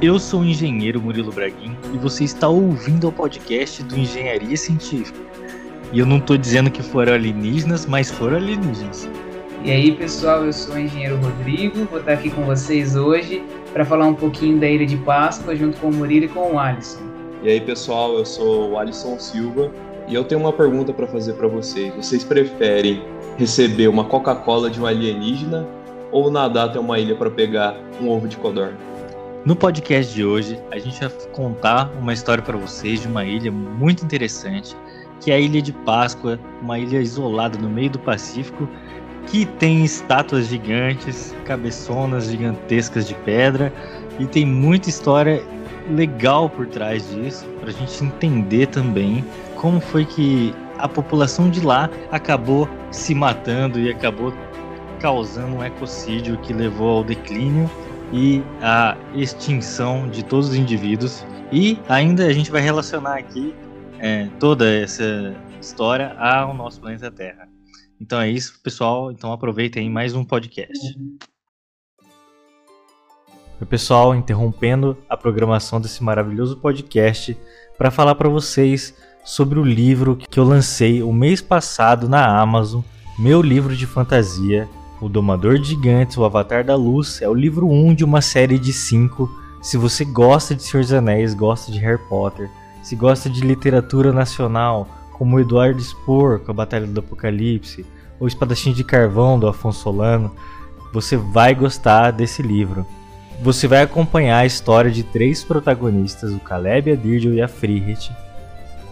Eu sou o engenheiro Murilo Braguin e você está ouvindo o podcast do Engenharia Científica. E eu não estou dizendo que foram alienígenas, mas foram alienígenas. E aí, pessoal, eu sou o engenheiro Rodrigo, vou estar aqui com vocês hoje para falar um pouquinho da Ilha de Páscoa junto com o Murilo e com o Alisson. E aí, pessoal, eu sou o Alisson Silva e eu tenho uma pergunta para fazer para vocês. Vocês preferem receber uma Coca-Cola de um alienígena ou nadar até uma ilha para pegar um ovo de codorna? No podcast de hoje, a gente vai contar uma história para vocês de uma ilha muito interessante, que é a Ilha de Páscoa, uma ilha isolada no meio do Pacífico, que tem estátuas gigantes, cabeçonas gigantescas de pedra e tem muita história legal por trás disso, para a gente entender também como foi que a população de lá acabou se matando e acabou causando um ecocídio que levou ao declínio e a extinção de todos os indivíduos. E ainda a gente vai relacionar aqui é, toda essa história ao nosso planeta Terra. Então é isso, pessoal. Então aproveitem mais um podcast. Oi, pessoal, interrompendo a programação desse maravilhoso podcast para falar para vocês sobre o livro que eu lancei o mês passado na Amazon, meu livro de fantasia o Domador de Gigantes, O Avatar da Luz, é o livro 1 de uma série de 5. Se você gosta de Senhor dos Anéis, gosta de Harry Potter, se gosta de literatura nacional, como Eduardo Spohr, com a Batalha do Apocalipse, ou Espadachim de Carvão, do Afonso Solano, você vai gostar desse livro. Você vai acompanhar a história de três protagonistas, o Caleb, a Dirgil e a Frihet,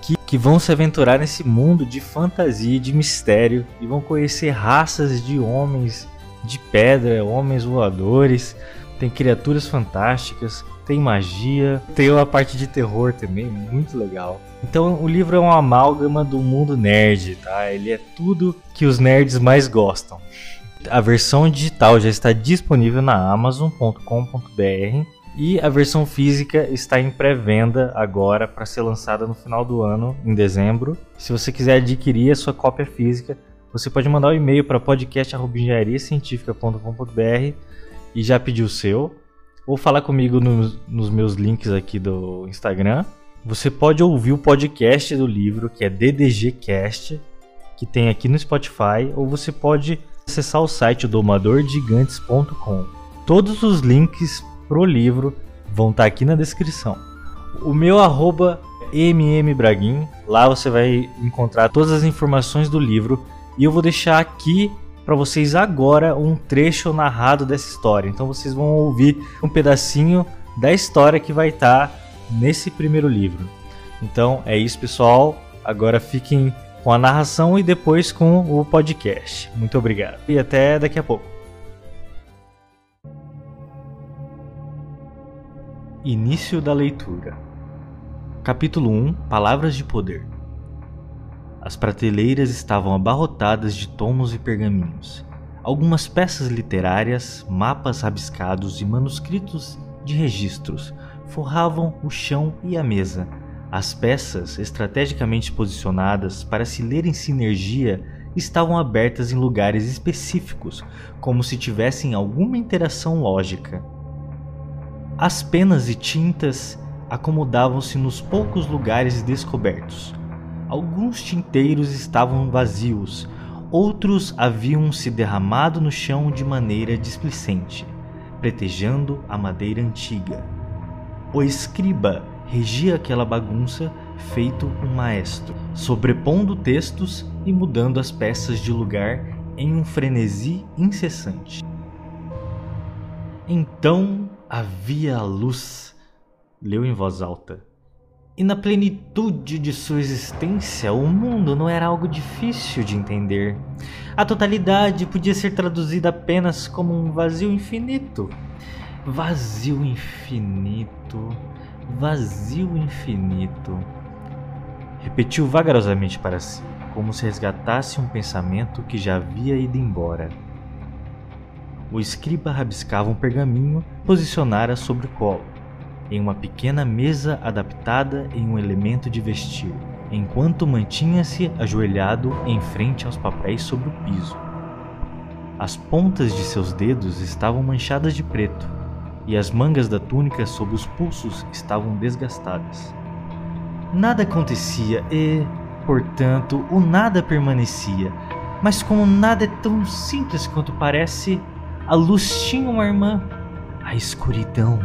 que, que vão se aventurar nesse mundo de fantasia e de mistério e vão conhecer raças de homens de pedra, homens voadores, tem criaturas fantásticas, tem magia, tem uma parte de terror também, muito legal. Então o livro é uma amálgama do mundo nerd, tá? Ele é tudo que os nerds mais gostam. A versão digital já está disponível na amazon.com.br e a versão física está em pré-venda agora para ser lançada no final do ano, em dezembro. Se você quiser adquirir a sua cópia física, você pode mandar um e-mail para podcast.engenhariacientifica.com.br e já pedir o seu. Ou falar comigo nos, nos meus links aqui do Instagram. Você pode ouvir o podcast do livro, que é DDGcast, que tem aqui no Spotify, ou você pode acessar o site domadorgigantes.com. Todos os links pro livro vão estar tá aqui na descrição. O meu arroba mmbraguin, lá você vai encontrar todas as informações do livro e eu vou deixar aqui para vocês agora um trecho narrado dessa história. Então vocês vão ouvir um pedacinho da história que vai estar tá nesse primeiro livro. Então é isso, pessoal. Agora fiquem com a narração e depois com o podcast. Muito obrigado e até daqui a pouco. Início da leitura. Capítulo 1 Palavras de Poder. As prateleiras estavam abarrotadas de tomos e pergaminhos. Algumas peças literárias, mapas rabiscados e manuscritos de registros forravam o chão e a mesa. As peças, estrategicamente posicionadas para se ler em sinergia, estavam abertas em lugares específicos, como se tivessem alguma interação lógica. As penas e tintas acomodavam-se nos poucos lugares descobertos. Alguns tinteiros estavam vazios, outros haviam se derramado no chão de maneira displicente, pretejando a madeira antiga. O escriba regia aquela bagunça feito um maestro, sobrepondo textos e mudando as peças de lugar em um frenesi incessante. Então havia a luz, leu em voz alta. E na plenitude de sua existência, o mundo não era algo difícil de entender. A totalidade podia ser traduzida apenas como um vazio infinito. Vazio infinito, vazio infinito. Repetiu vagarosamente para si, como se resgatasse um pensamento que já havia ido embora. O escriba rabiscava um pergaminho posicionara sobre o colo, em uma pequena mesa adaptada em um elemento de vestir, enquanto mantinha-se ajoelhado em frente aos papéis sobre o piso. As pontas de seus dedos estavam manchadas de preto. e as mangas da túnica sob os pulsos estavam desgastadas. Nada acontecia e, portanto, o nada permanecia. Mas como nada é tão simples quanto parece, a luz tinha uma irmã, a escuridão.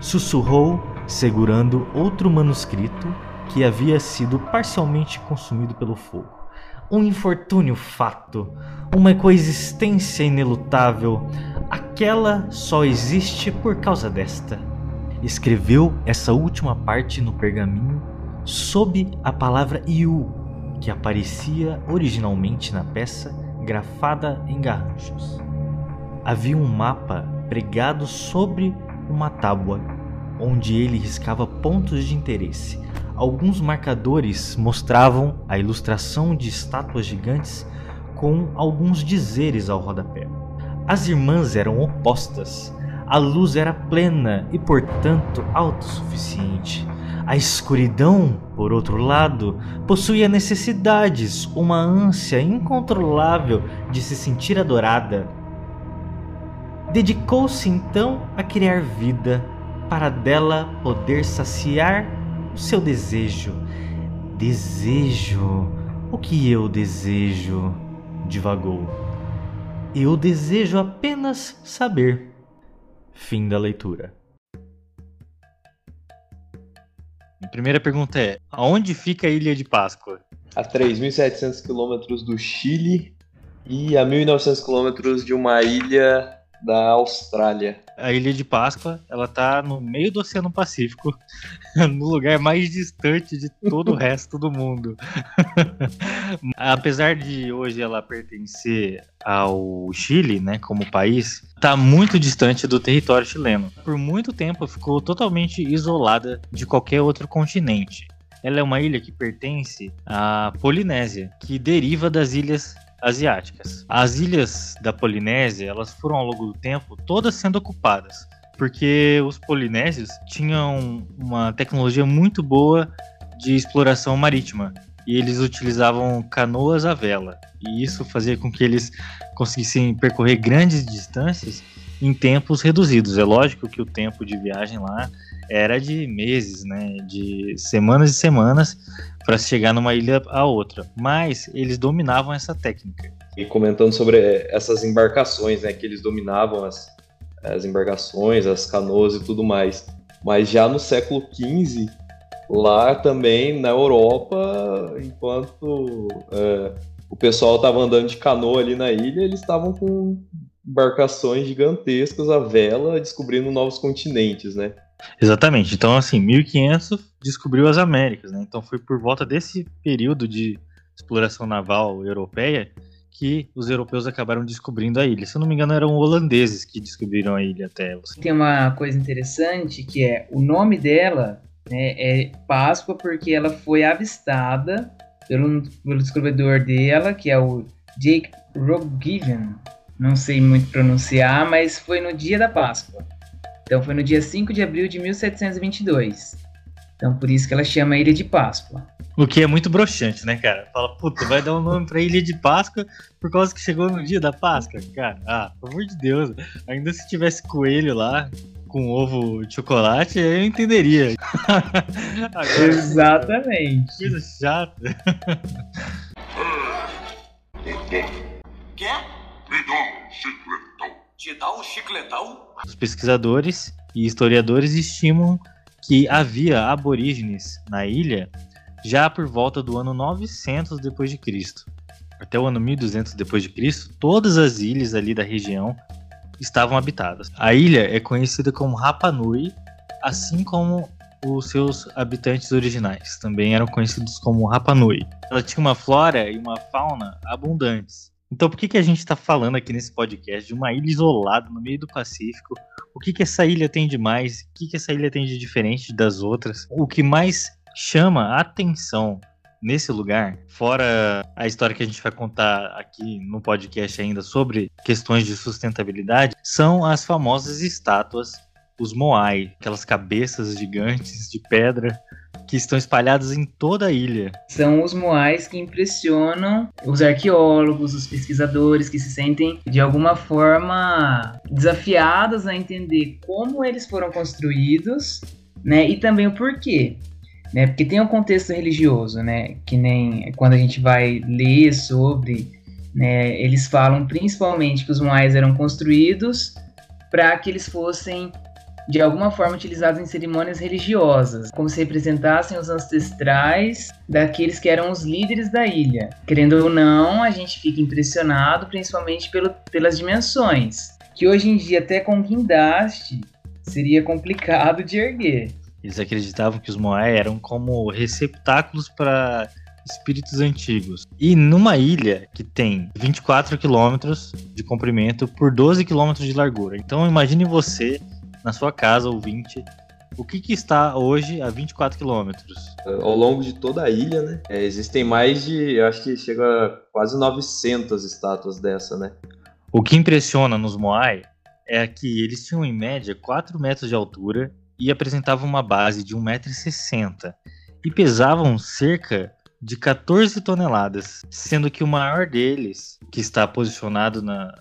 Sussurrou, segurando outro manuscrito que havia sido parcialmente consumido pelo fogo. Um infortúnio fato, uma coexistência inelutável, aquela só existe por causa desta. Escreveu essa última parte no pergaminho sob a palavra Iu, que aparecia originalmente na peça grafada em garranchos. Havia um mapa pregado sobre uma tábua, onde ele riscava pontos de interesse. Alguns marcadores mostravam a ilustração de estátuas gigantes com alguns dizeres ao rodapé. As irmãs eram opostas. A luz era plena e, portanto, autossuficiente. A escuridão, por outro lado, possuía necessidades, uma ânsia incontrolável de se sentir adorada. Dedicou-se então a criar vida, para dela poder saciar o seu desejo. Desejo? O que eu desejo? divagou. Eu desejo apenas saber. Fim da leitura. A primeira pergunta é: aonde fica a Ilha de Páscoa? A 3.700 quilômetros do Chile e a 1.900 quilômetros de uma ilha da Austrália. A Ilha de Páscoa, ela tá no meio do Oceano Pacífico, no lugar mais distante de todo o resto do mundo. Apesar de hoje ela pertencer ao Chile, né, como país, tá muito distante do território chileno. Por muito tempo ficou totalmente isolada de qualquer outro continente. Ela é uma ilha que pertence à Polinésia, que deriva das ilhas asiáticas. As ilhas da Polinésia, elas foram ao longo do tempo todas sendo ocupadas, porque os polinésios tinham uma tecnologia muito boa de exploração marítima e eles utilizavam canoas à vela. E isso fazia com que eles conseguissem percorrer grandes distâncias em tempos reduzidos. É lógico que o tempo de viagem lá era de meses, né, de semanas e semanas para chegar numa ilha a outra, mas eles dominavam essa técnica. E comentando sobre essas embarcações, né, que eles dominavam as, as embarcações, as canoas e tudo mais. Mas já no século XV, lá também na Europa, enquanto é, o pessoal estava andando de canoa ali na ilha, eles estavam com embarcações gigantescas à vela, descobrindo novos continentes, né? Exatamente. Então, assim, 1500 descobriu as Américas, né? Então foi por volta desse período de exploração naval europeia que os europeus acabaram descobrindo a ilha. Se eu não me engano, eram holandeses que descobriram a ilha até. Tem uma coisa interessante que é o nome dela né, é Páscoa porque ela foi avistada pelo, pelo descobridor dela, que é o Jake Rogiven. Não sei muito pronunciar, mas foi no dia da Páscoa. Então foi no dia 5 de abril de 1722. Então por isso que ela chama Ilha de Páscoa. O que é muito broxante, né, cara? Fala, puta, vai dar um nome pra Ilha de Páscoa por causa que chegou no dia da Páscoa, cara. Ah, pelo amor de Deus. Ainda se tivesse coelho lá, com ovo de chocolate, eu entenderia. Agora, Exatamente. Coisa chata. Quer? Me dá um. Te dá um chicletão? Os pesquisadores e historiadores estimam que havia aborígenes na ilha já por volta do ano 900 depois de Cristo. Até o ano 1200 depois de Cristo, todas as ilhas ali da região estavam habitadas. A ilha é conhecida como Rapa Nui, assim como os seus habitantes originais também eram conhecidos como Rapa Nui. Ela tinha uma flora e uma fauna abundantes. Então, por que, que a gente está falando aqui nesse podcast de uma ilha isolada no meio do Pacífico? O que, que essa ilha tem de mais? O que, que essa ilha tem de diferente das outras? O que mais chama a atenção nesse lugar, fora a história que a gente vai contar aqui no podcast ainda sobre questões de sustentabilidade, são as famosas estátuas, os Moai, aquelas cabeças gigantes de pedra que estão espalhados em toda a ilha. São os moais que impressionam os arqueólogos, os pesquisadores que se sentem de alguma forma desafiados a entender como eles foram construídos, né? E também o porquê. Né, porque tem um contexto religioso, né? Que nem quando a gente vai ler sobre, né, eles falam principalmente que os moais eram construídos para que eles fossem de alguma forma utilizados em cerimônias religiosas, como se representassem os ancestrais daqueles que eram os líderes da ilha. Querendo ou não, a gente fica impressionado principalmente pelo, pelas dimensões, que hoje em dia até com guindaste seria complicado de erguer. Eles acreditavam que os Moai eram como receptáculos para espíritos antigos. E numa ilha que tem 24 quilômetros de comprimento por 12 quilômetros de largura. Então imagine você na sua casa, ouvinte, o que, que está hoje a 24 quilômetros? Ao longo de toda a ilha, né? É, existem mais de, eu acho que chega a quase 900 estátuas dessa, né? O que impressiona nos Moai é que eles tinham em média 4 metros de altura e apresentavam uma base de 1,60m e pesavam cerca de 14 toneladas, sendo que o maior deles, que está posicionado na,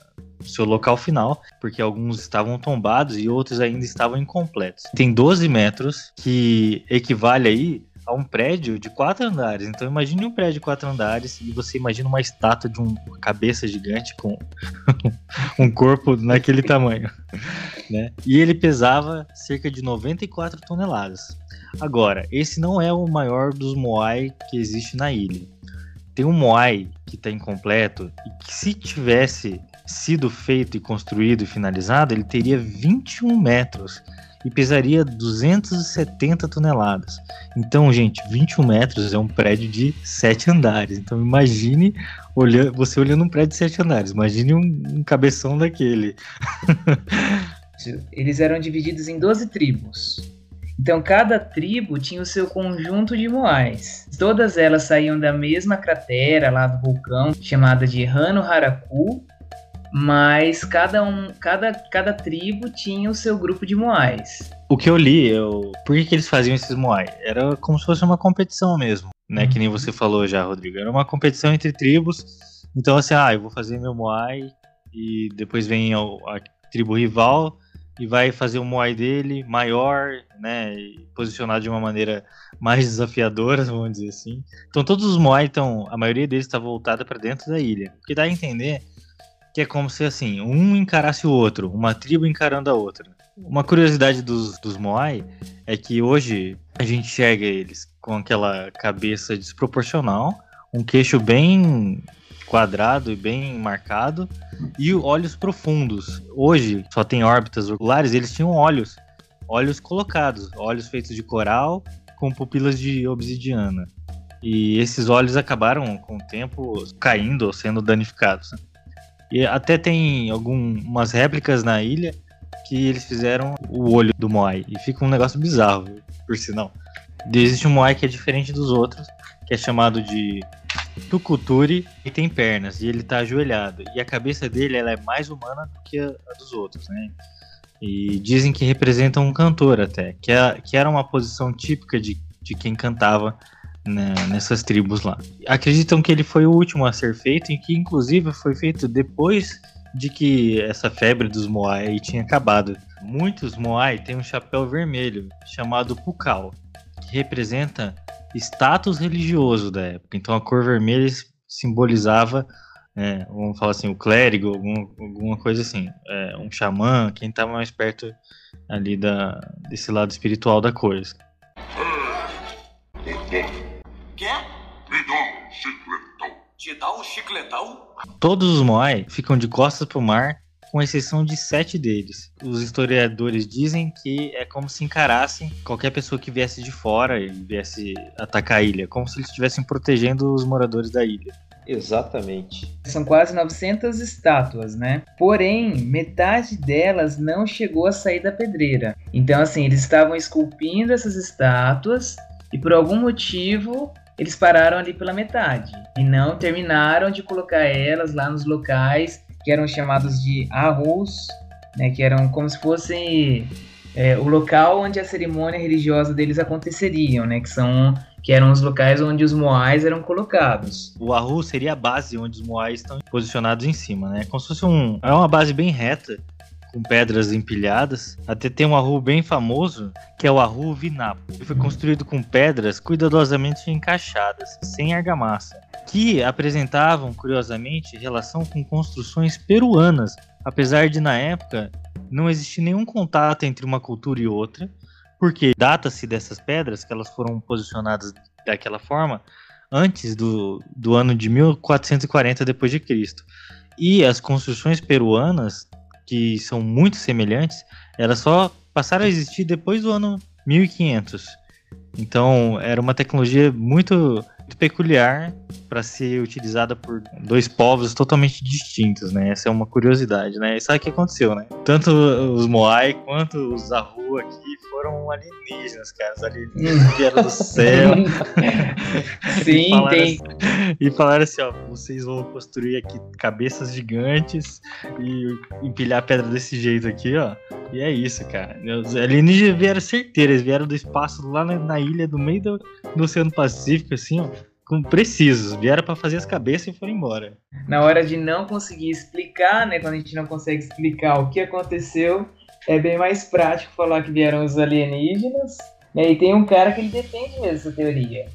seu local final, porque alguns estavam tombados e outros ainda estavam incompletos. Tem 12 metros, que equivale aí a um prédio de quatro andares. Então imagine um prédio de quatro andares e você imagina uma estátua de uma cabeça gigante com um corpo naquele tamanho, né? E ele pesava cerca de 94 toneladas. Agora, esse não é o maior dos moai que existe na ilha. Tem um moai que está incompleto e que se tivesse sido feito e construído e finalizado, ele teria 21 metros e pesaria 270 toneladas. Então, gente, 21 metros é um prédio de 7 andares. Então, imagine olhando, você olhando um prédio de 7 andares. Imagine um, um cabeção daquele. Eles eram divididos em 12 tribos. Então, cada tribo tinha o seu conjunto de moais. Todas elas saíam da mesma cratera lá do vulcão, chamada de Hano Haraku, mas cada um, cada, cada tribo tinha o seu grupo de moais. O que eu li, eu, por que, que eles faziam esses moais? Era como se fosse uma competição mesmo, né? Que nem uhum. você falou já, Rodrigo. Era uma competição entre tribos. Então, assim, ah, eu vou fazer meu moai e depois vem a, a tribo rival e vai fazer o moai dele maior, né, posicionado de uma maneira mais desafiadora, vamos dizer assim. Então todos os moai estão, a maioria deles está voltada para dentro da ilha. O que dá a entender que é como se assim, um encarasse o outro, uma tribo encarando a outra. Uma curiosidade dos, dos Moai é que hoje a gente enxerga eles com aquela cabeça desproporcional, um queixo bem quadrado e bem marcado e olhos profundos. Hoje só tem órbitas oculares, eles tinham olhos, olhos colocados, olhos feitos de coral com pupilas de obsidiana. E esses olhos acabaram com o tempo caindo ou sendo danificados. E até tem algumas réplicas na ilha que eles fizeram o olho do Moai. E fica um negócio bizarro, por sinal. Existe um Moai que é diferente dos outros, que é chamado de Tukuturi e tem pernas, e ele tá ajoelhado. E a cabeça dele ela é mais humana do que a, dos outros, né? E dizem que representa um cantor até, que, é, que era uma posição típica de, de quem cantava né, nessas tribos lá. Acreditam que ele foi o último a ser feito e que inclusive foi feito depois de que essa febre dos Moai tinha acabado. Muitos Moai têm um chapéu vermelho chamado Pukal, que representa status religioso da época. Então a cor vermelha simbolizava, é, vamos falar assim, o clérigo, algum, alguma coisa assim, é, um xamã, quem estava mais perto ali da, desse lado espiritual da coisa. Te dá um chicletão? Todos os Moai ficam de costas para o mar, com exceção de sete deles. Os historiadores dizem que é como se encarassem qualquer pessoa que viesse de fora e viesse atacar a ilha, como se eles estivessem protegendo os moradores da ilha. Exatamente. São quase 900 estátuas, né? Porém, metade delas não chegou a sair da pedreira. Então, assim, eles estavam esculpindo essas estátuas e por algum motivo eles pararam ali pela metade e não terminaram de colocar elas lá nos locais que eram chamados de arroz, né, que eram como se fossem é, o local onde a cerimônia religiosa deles aconteceriam, né? Que são que eram os locais onde os moais eram colocados. O Ahu seria a base onde os moais estão posicionados em cima, né? Como se fosse um, é uma base bem reta com pedras empilhadas. Até tem um Ahu bem famoso, que é o Ahu Vinapo. Ele foi construído com pedras cuidadosamente encaixadas, sem argamassa, que apresentavam, curiosamente, relação com construções peruanas, apesar de, na época, não existir nenhum contato entre uma cultura e outra, porque data-se dessas pedras, que elas foram posicionadas daquela forma, antes do, do ano de 1440 depois de Cristo. E as construções peruanas que são muito semelhantes, elas só passaram a existir depois do ano 1500. Então, era uma tecnologia muito, muito peculiar para ser utilizada por dois povos totalmente distintos, né? Essa é uma curiosidade, né? E sabe o que aconteceu, né? Tanto os Moai quanto os Ahu aqui foram alienígenas, cara. Os alienígenas vieram do céu. Sim, e tem. Assim, e falaram assim, ó, vocês vão construir aqui cabeças gigantes e empilhar pedra desse jeito aqui, ó. E é isso, cara. Os alienígenas vieram certeiros, eles vieram do espaço lá na, na ilha, do meio do, do Oceano Pacífico, assim, ó precisos, vieram para fazer as cabeças e foram embora. Na hora de não conseguir explicar, né, quando a gente não consegue explicar o que aconteceu, é bem mais prático falar que vieram os alienígenas. E tem um cara que ele defende mesmo essa teoria.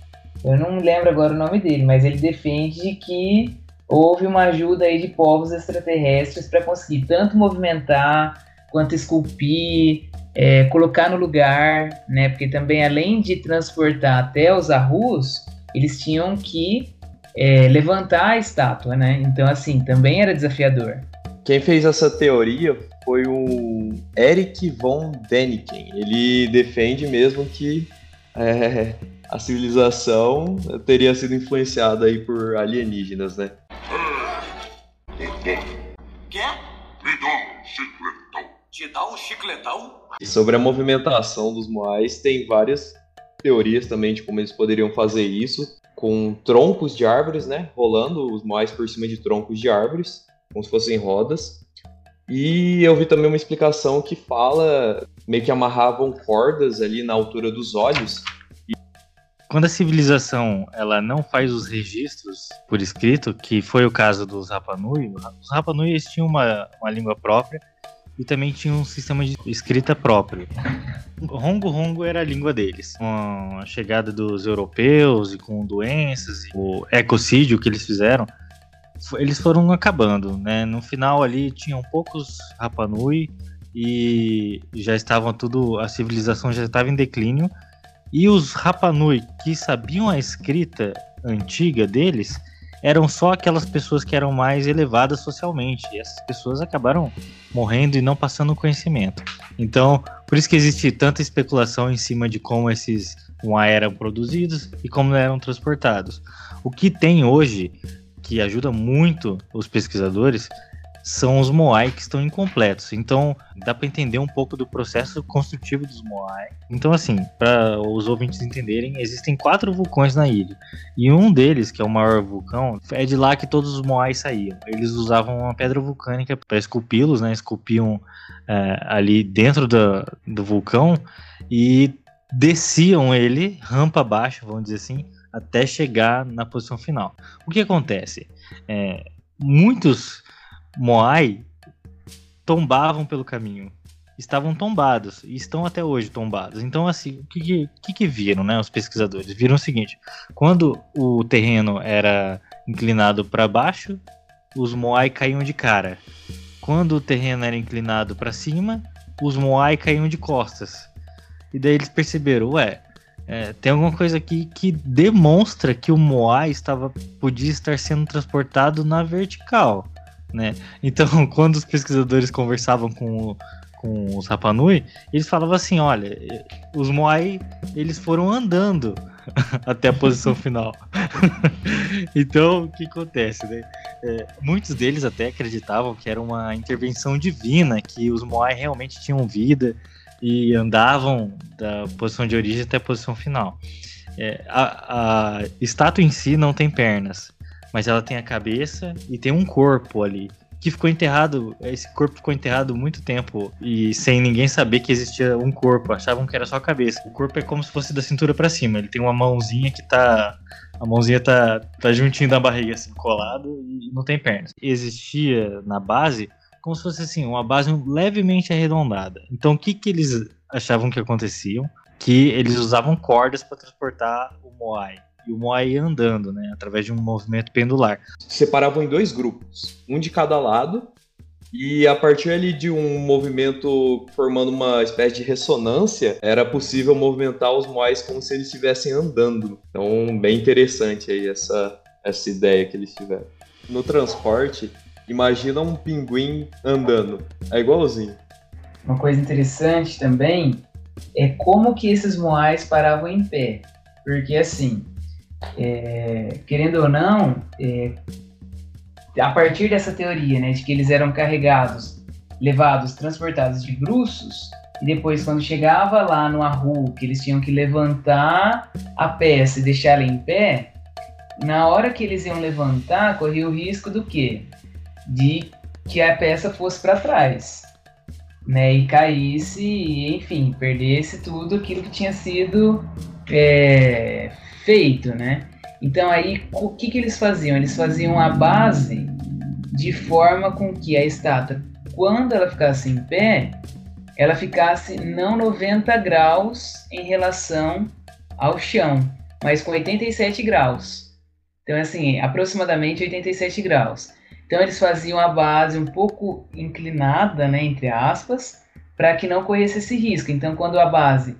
Eu não lembro agora o nome dele, mas ele defende que houve uma ajuda aí de povos extraterrestres para conseguir tanto movimentar quanto esculpir, é, colocar no lugar, né? Porque também além de transportar até os arrus, eles tinham que é, levantar a estátua, né? Então, assim, também era desafiador. Quem fez essa teoria foi o Eric von Däniken. Ele defende mesmo que é, a civilização teria sido influenciada aí por alienígenas, né? Quer? Me dá um chicletão. Te dá um chicletão? E sobre a movimentação dos moais, tem várias teorias também de como eles poderiam fazer isso, com troncos de árvores, né? Rolando os moais por cima de troncos de árvores, como se fossem rodas. E eu vi também uma explicação que fala meio que amarravam cordas ali na altura dos olhos. Quando a civilização ela não faz os registros por escrito, que foi o caso dos Rapanui, os Rapanui tinham uma, uma língua própria e também tinha um sistema de escrita próprio. Rongo Rongo era a língua deles. Com a chegada dos europeus e com doenças, e o ecocídio que eles fizeram, eles foram acabando, né? No final ali tinham poucos Rapanui e já estavam tudo, a civilização já estava em declínio. E os Rapanui que sabiam a escrita antiga deles, eram só aquelas pessoas que eram mais elevadas socialmente. E essas pessoas acabaram morrendo e não passando conhecimento. Então, por isso que existe tanta especulação em cima de como esses Moai eram produzidos e como eram transportados. O que tem hoje, que ajuda muito os pesquisadores, são os Moai que estão incompletos. Então, dá para entender um pouco do processo construtivo dos Moai. Então, assim, para os ouvintes entenderem, existem quatro vulcões na ilha. E um deles, que é o maior vulcão, é de lá que todos os Moai saíam. Eles usavam uma pedra vulcânica para esculpi-los, né? Esculpiam é, ali dentro do, vulcão e desciam ele rampa abaixo, vamos dizer assim, até chegar na posição final. O que acontece? É, muitos Moai tombavam pelo caminho. Estavam tombados e estão até hoje tombados. Então, assim, o que, que, que viram, né? Os pesquisadores viram o seguinte: quando o terreno era inclinado para baixo, os Moai caíam de cara. Quando o terreno era inclinado para cima, os Moai caíam de costas. E daí eles perceberam, ué, é, tem alguma coisa aqui que demonstra que o Moai estava podia estar sendo transportado na vertical né? Então, quando os pesquisadores conversavam com, o, com os Rapanui, eles falavam assim, olha, os Moai, eles foram andando até a posição final. então, o que acontece, né? É, muitos deles até acreditavam que era uma intervenção divina, que os Moai realmente tinham vida e andavam da posição de origem até a posição final. É, a, a estátua em si não tem pernas, mas ela tem a cabeça e tem um corpo ali. que ficou enterrado, esse corpo ficou enterrado muito tempo e sem ninguém saber que existia um corpo, achavam que era só a cabeça. O corpo é como se fosse da cintura para cima, ele tem uma mãozinha que tá a mãozinha tá, tá juntinho da barriga assim, colado e não tem pernas. Existia na base como se fosse assim, uma base levemente arredondada. Então o que que eles achavam que aconteciam? Que eles usavam cordas para transportar o Moai e o Moai andando, né, através de um movimento pendular. Separavam em dois grupos, um de cada lado, e a partir ali de um movimento formando uma espécie de ressonância, era possível movimentar os Moais como se eles estivessem andando. Então, bem interessante aí essa, essa ideia que eles tiveram. No transporte, imagina um pinguim andando. É igualzinho. Uma coisa interessante também é como que esses moais paravam em pé. Porque assim, é, querendo ou não, é, a partir dessa teoria, né, de que eles eram carregados, levados, transportados de bruços, e depois quando chegava lá no arru, que eles tinham que levantar a peça e deixá-la em pé, na hora que eles iam levantar, corria o risco do quê? De que a peça fosse para trás, né, e caísse, e, enfim, perdesse tudo aquilo que tinha sido é, feito, né? Então aí o que, que eles faziam? Eles faziam a base de forma com que a estátua, quando ela ficasse em pé, ela ficasse não 90 graus em relação ao chão, mas com 87 graus. Então assim, aproximadamente 87 graus. Então eles faziam a base um pouco inclinada, né, entre aspas, para que não corresse esse risco. Então quando a base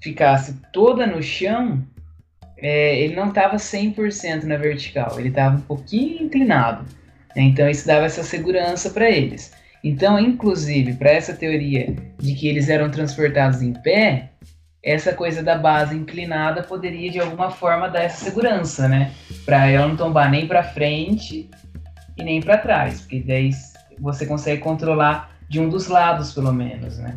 ficasse toda no chão, é, ele não estava 100% na vertical, ele estava um pouquinho inclinado. Né? Então isso dava essa segurança para eles. Então, inclusive, para essa teoria de que eles eram transportados em pé, essa coisa da base inclinada poderia de alguma forma dar essa segurança, né? Para ela não tombar nem para frente e nem para trás, porque daí você consegue controlar de um dos lados, pelo menos, né?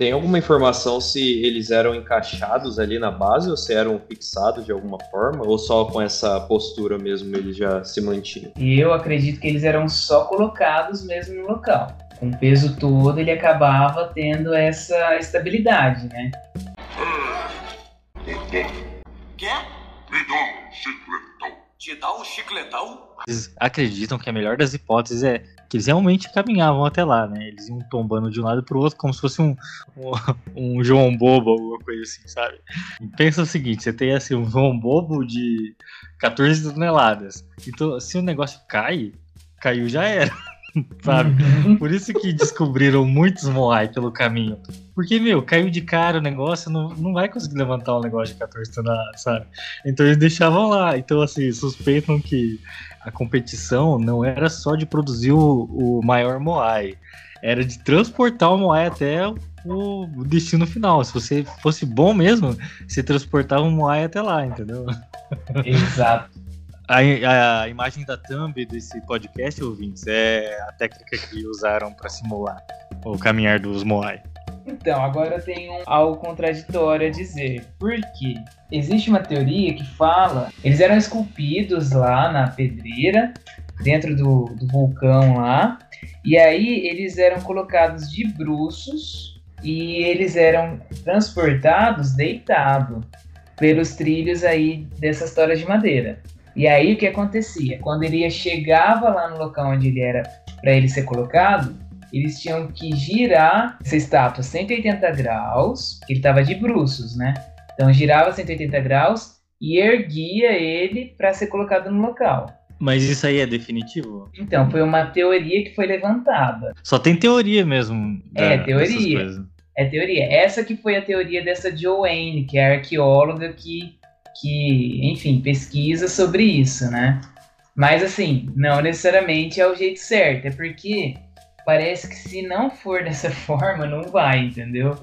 Tem alguma informação se eles eram encaixados ali na base ou se eram fixados de alguma forma? Ou só com essa postura mesmo eles já se mantinham? E eu acredito que eles eram só colocados mesmo no local. Com o peso todo ele acabava tendo essa estabilidade, né? Quer? Me dá um chicletão. Te dá um chicletão? Eles acreditam que a melhor das hipóteses é que eles realmente caminhavam até lá, né? Eles iam tombando de um lado pro outro como se fosse um, um, um João Bobo, alguma coisa assim, sabe? Pensa o seguinte, você tem assim um João Bobo de 14 toneladas. Então, se o negócio cai, caiu já era. sabe? Uhum. Por isso que descobriram muitos Moai pelo caminho. Porque, meu, caiu de cara o negócio, não, não vai conseguir levantar um negócio de 14 toneladas, sabe? Então eles deixavam lá. Então, assim, suspeitam que a competição não era só de produzir o, o maior Moai, era de transportar o Moai até o destino final. Se você fosse bom mesmo, você transportava o Moai até lá, entendeu? Exato. A, a, imagem da thumb desse podcast, ouvintes, é a técnica que usaram para simular o caminhar dos Moai. Então, agora eu tenho algo contraditório a dizer. Porque existe uma teoria que fala, eles eram esculpidos lá na pedreira, dentro do, do vulcão lá, e aí eles eram colocados de bruços e eles eram transportados deitado pelos trilhos aí dessas toras de madeira. E aí o que acontecia? Quando ele chegava lá no local onde ele era para ele ser colocado, eles tinham que girar essa estátua 180 graus, ele estava de bruços, né? Então girava 180 graus e erguia ele para ser colocado no local. Mas isso aí é definitivo? Então, foi uma teoria que foi levantada. Só tem teoria mesmo. Da, é, teoria. É teoria. Essa que foi a teoria dessa Joanne, que é arqueóloga que, que, enfim, pesquisa sobre isso, né? Mas assim, não necessariamente é o jeito certo. É porque parece que se não for dessa forma, não vai, entendeu?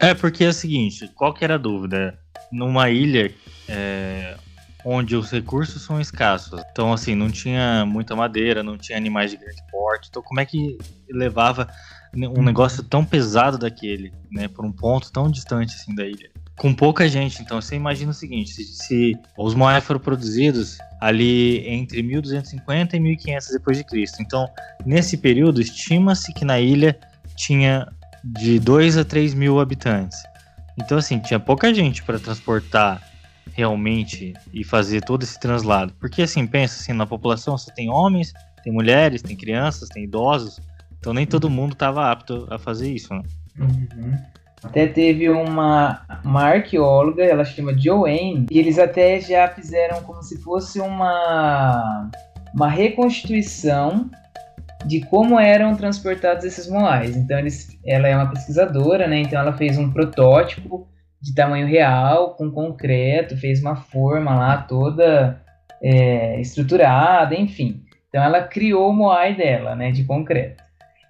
É, porque é o seguinte, qual que era a dúvida? Numa ilha é, onde os recursos são escassos, então assim, não tinha muita madeira, não tinha animais de grande porte, então como é que levava um uhum. negócio tão pesado daquele, né, por um ponto tão distante assim da ilha? Com pouca gente. Então você imagina o seguinte: se, se os Moai foram produzidos ali entre 1250 e 1500 depois de Cristo. Então, nesse período, estima-se que na ilha tinha de 2 a 3 mil habitantes. Então, assim, tinha pouca gente para transportar realmente e fazer todo esse translado. Porque, assim, pensa assim, na população você tem homens, tem mulheres, tem crianças, tem idosos. Então, nem todo mundo estava apto a fazer isso, né? Uhum. Até teve uma, uma arqueóloga, ela chama Joanne, e eles até já fizeram como se fosse uma, uma reconstituição de como eram transportados esses moais. Então eles, ela é uma pesquisadora, né? Então ela fez um protótipo de tamanho real, com concreto, fez uma forma lá toda é, estruturada, enfim. Então ela criou o moai dela, né? De concreto.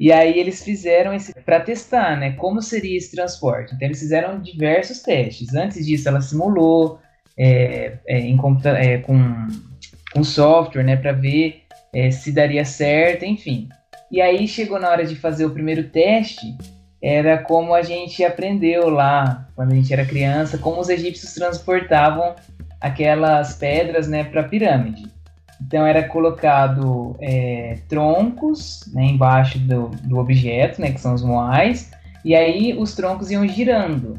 E aí eles fizeram esse para testar, né, como seria esse transporte. Então eles fizeram diversos testes. Antes disso, ela simulou é, é, em, é, com, com software, né, para ver é, se daria certo, enfim. E aí chegou na hora de fazer o primeiro teste, era como a gente aprendeu lá quando a gente era criança, como os egípcios transportavam aquelas pedras, né, para a pirâmide. Então era colocado é, troncos né, embaixo do, do objeto, né, que são os moais, e aí os troncos iam girando.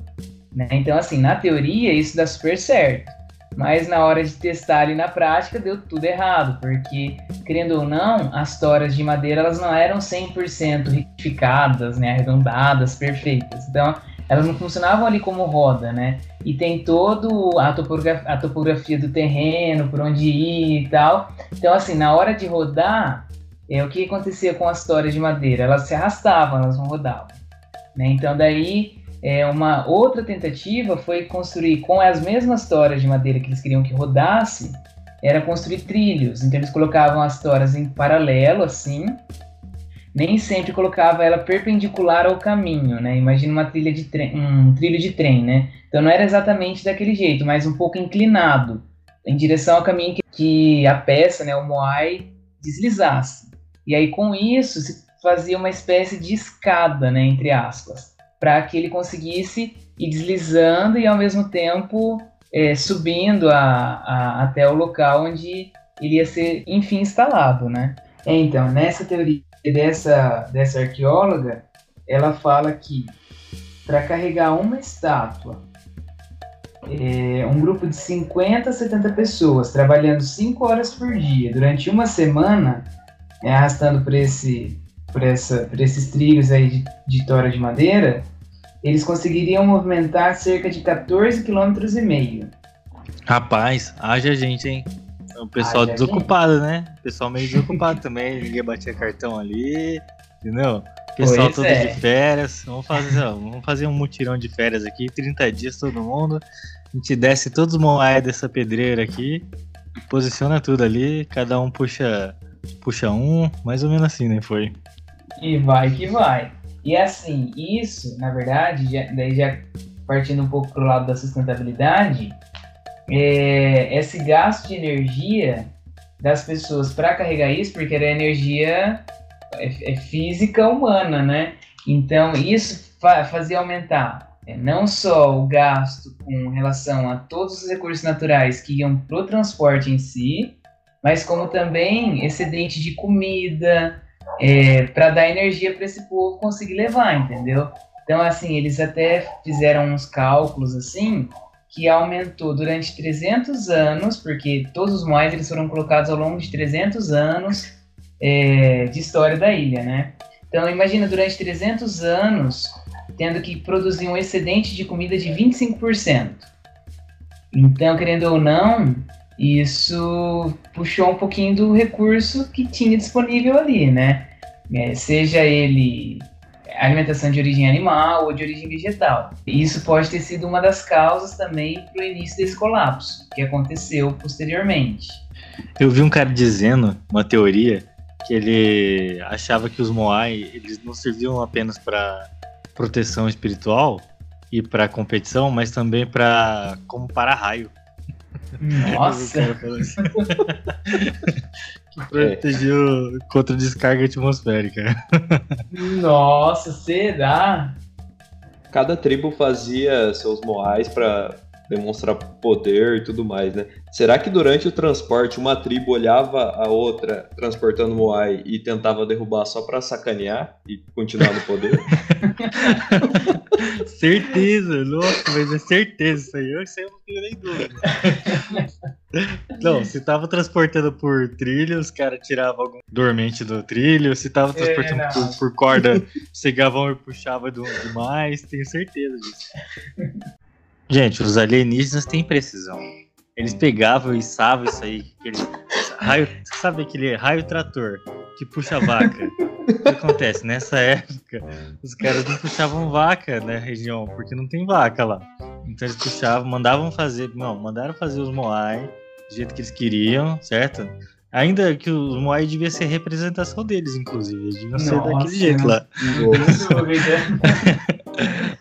Né? Então, assim, na teoria isso dá super certo. Mas na hora de testar ali na prática deu tudo errado, porque, querendo ou não, as toras de madeira elas não eram 100% retificadas, né, arredondadas, perfeitas. Então, elas não funcionavam ali como roda, né? E tem todo a topografia, a topografia do terreno, por onde ir e tal. Então, assim, na hora de rodar, é, o que acontecia com as toras de madeira? Elas se arrastavam, elas não rodavam. Né? Então, daí, é, uma outra tentativa foi construir com as mesmas toras de madeira que eles queriam que rodasse, era construir trilhos. Então, eles colocavam as toras em paralelo, assim, nem sempre colocava ela perpendicular ao caminho, né? Imagina uma trilha de trem, um trilho de trem, né? Então não era exatamente daquele jeito, mas um pouco inclinado em direção ao caminho que, a peça, né, o moai, deslizasse. E aí com isso se fazia uma espécie de escada, né, entre aspas, para que ele conseguisse ir deslizando e ao mesmo tempo é, subindo a, a, até o local onde ele ia ser, enfim, instalado, né? Então, nessa teoria dessa, dessa arqueóloga, ela fala que para carregar uma estátua, é, um grupo de 50 a 70 pessoas trabalhando 5 horas por dia durante uma semana, é, arrastando por, esse, por, essa, por esses trilhos aí de, de tora de madeira, eles conseguiriam movimentar cerca de 14 km e meio. Rapaz, haja gente, hein? O pessoal ah, desocupado, né? O pessoal meio desocupado também. Ninguém batia cartão ali, entendeu? Pessoal pois todo é. de férias. Vamos fazer, vamos fazer um mutirão de férias aqui, 30 dias todo mundo. A gente desce todos os moais dessa pedreira aqui, posiciona tudo ali, cada um puxa, puxa um, mais ou menos assim, né? Foi. E vai que vai. E assim, isso, na verdade, já, daí já partindo um pouco pro lado da sustentabilidade, é, esse gasto de energia das pessoas para carregar isso, porque era energia é, é física humana, né? Então isso fa fazia aumentar é, não só o gasto com relação a todos os recursos naturais que iam para o transporte em si, mas como também excedente de comida é, para dar energia para esse povo conseguir levar, entendeu? Então assim eles até fizeram uns cálculos assim que aumentou durante 300 anos, porque todos os moais eles foram colocados ao longo de 300 anos é, de história da ilha, né? Então imagina durante 300 anos tendo que produzir um excedente de comida de 25%. Então, querendo ou não, isso puxou um pouquinho do recurso que tinha disponível ali, né? É, seja ele alimentação de origem animal ou de origem vegetal. Isso pode ter sido uma das causas também para o início desse colapso, que aconteceu posteriormente. Eu vi um cara dizendo, uma teoria, que ele achava que os Moai eles não serviam apenas para proteção espiritual e para competição, mas também para como para-raio. Nossa! que protegeu contra descarga atmosférica. Nossa, será? cada tribo fazia seus moais para demonstrar poder e tudo mais, né? Será que durante o transporte uma tribo olhava a outra transportando Moai e tentava derrubar só para sacanear e continuar no poder? certeza, nossa, mas é certeza isso aí. Eu, isso aí eu não tenho nem dúvida. Não, se tava transportando por trilho, os caras tiravam algum dormente do trilho. Se tava é, transportando é, por, por, corda, chegavam e puxavam demais. Tenho certeza disso. Gente, os alienígenas têm precisão. Eles pegavam e içavam isso aí. Aquele raio, sabe aquele raio trator que puxa vaca? O que acontece? Nessa época, os caras não puxavam vaca na região, porque não tem vaca lá. Então eles puxavam, mandavam fazer, não, mandaram fazer os Moai do jeito que eles queriam, certo? Ainda que os Moai devia ser representação deles, inclusive. Eles deviam ser daquele jeito lá.